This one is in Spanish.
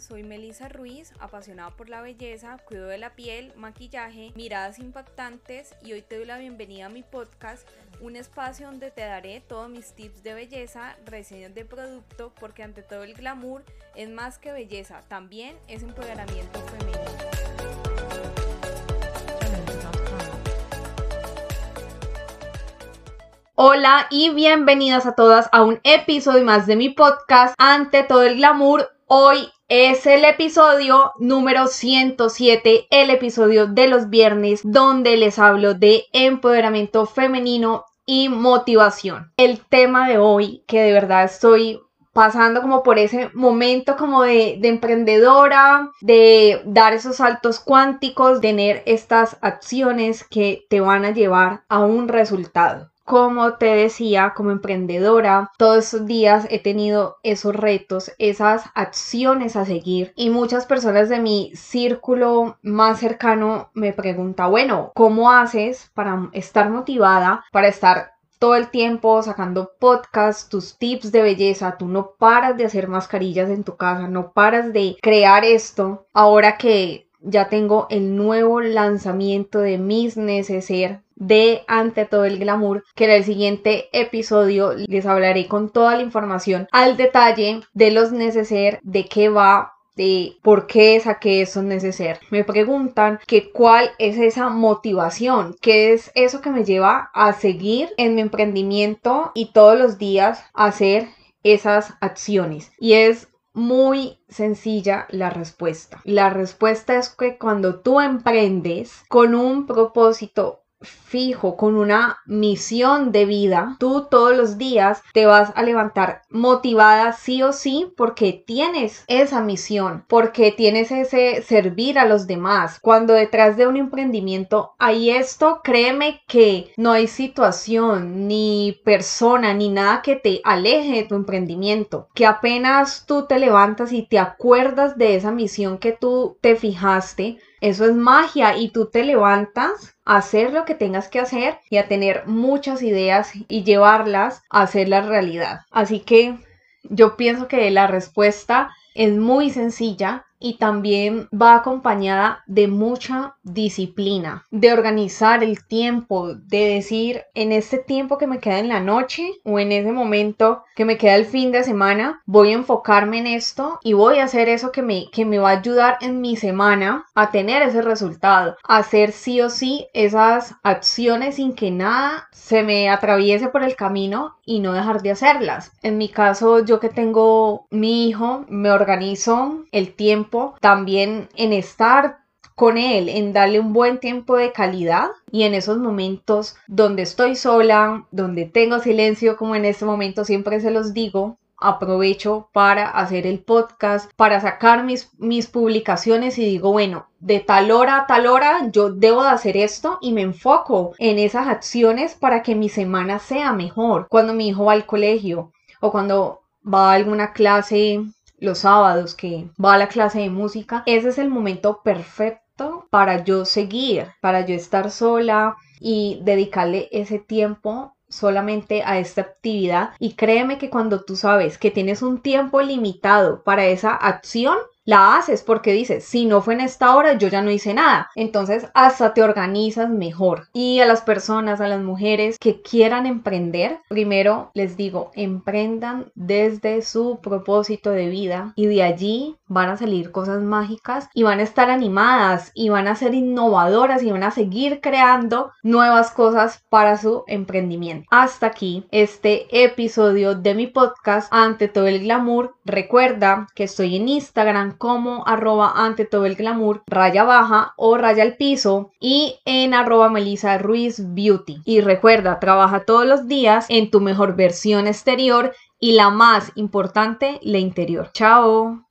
soy Melissa Ruiz, apasionada por la belleza, cuido de la piel, maquillaje, miradas impactantes y hoy te doy la bienvenida a mi podcast, un espacio donde te daré todos mis tips de belleza, reseñas de producto, porque ante todo el glamour es más que belleza, también es empoderamiento femenino. Hola y bienvenidas a todas a un episodio más de mi podcast Ante todo el glamour. Hoy es el episodio número 107, el episodio de los viernes, donde les hablo de empoderamiento femenino y motivación. El tema de hoy, que de verdad estoy pasando como por ese momento como de, de, emprendedora, de dar esos saltos cuánticos, tener estas acciones que te van a llevar a un resultado. Como te decía, como emprendedora, todos estos días he tenido esos retos, esas acciones a seguir y muchas personas de mi círculo más cercano me preguntan, bueno, ¿cómo haces para estar motivada, para estar todo el tiempo sacando podcasts, tus tips de belleza, tú no paras de hacer mascarillas en tu casa, no paras de crear esto. Ahora que ya tengo el nuevo lanzamiento de mis neceser de Ante todo el glamour, que en el siguiente episodio les hablaré con toda la información al detalle de los neceser, de qué va, de por qué saqué esos neceser. Me preguntan que cuál es esa motivación, qué es eso que me lleva a seguir en mi emprendimiento y todos los días hacer esas acciones. Y es muy sencilla la respuesta. La respuesta es que cuando tú emprendes con un propósito fijo, con una misión de vida, tú todos los días te vas a levantar motivada sí o sí porque tienes esa misión, porque tienes ese servir a los demás. Cuando detrás de un emprendimiento hay esto, créeme que no hay situación, ni persona, ni nada que te aleje de tu emprendimiento. Que apenas tú te levantas y te acuerdas de esa misión que tú te fijaste, eso es magia y tú te levantas a hacer lo que tengas que hacer y a tener muchas ideas y llevarlas a hacer la realidad. Así que yo pienso que la respuesta es muy sencilla y también va acompañada de mucha disciplina, de organizar el tiempo, de decir en este tiempo que me queda en la noche o en ese momento que me queda el fin de semana, voy a enfocarme en esto y voy a hacer eso que me, que me va a ayudar en mi semana a tener ese resultado, a hacer sí o sí esas acciones sin que nada se me atraviese por el camino y no dejar de hacerlas. En mi caso, yo que tengo mi hijo, me organizo el tiempo también en estar con él, en darle un buen tiempo de calidad y en esos momentos donde estoy sola, donde tengo silencio, como en este momento siempre se los digo, aprovecho para hacer el podcast, para sacar mis, mis publicaciones y digo, bueno, de tal hora a tal hora yo debo de hacer esto y me enfoco en esas acciones para que mi semana sea mejor. Cuando mi hijo va al colegio o cuando va a alguna clase los sábados que va a la clase de música, ese es el momento perfecto para yo seguir, para yo estar sola y dedicarle ese tiempo solamente a esta actividad. Y créeme que cuando tú sabes que tienes un tiempo limitado para esa acción, la haces porque dices, si no fue en esta hora, yo ya no hice nada. Entonces hasta te organizas mejor. Y a las personas, a las mujeres que quieran emprender, primero les digo, emprendan desde su propósito de vida y de allí van a salir cosas mágicas y van a estar animadas y van a ser innovadoras y van a seguir creando nuevas cosas para su emprendimiento. Hasta aquí este episodio de mi podcast ante todo el glamour. Recuerda que estoy en Instagram como arroba ante todo el glamour, raya baja o raya al piso y en arroba Melissa Ruiz Beauty. Y recuerda, trabaja todos los días en tu mejor versión exterior y la más importante, la interior. Chao.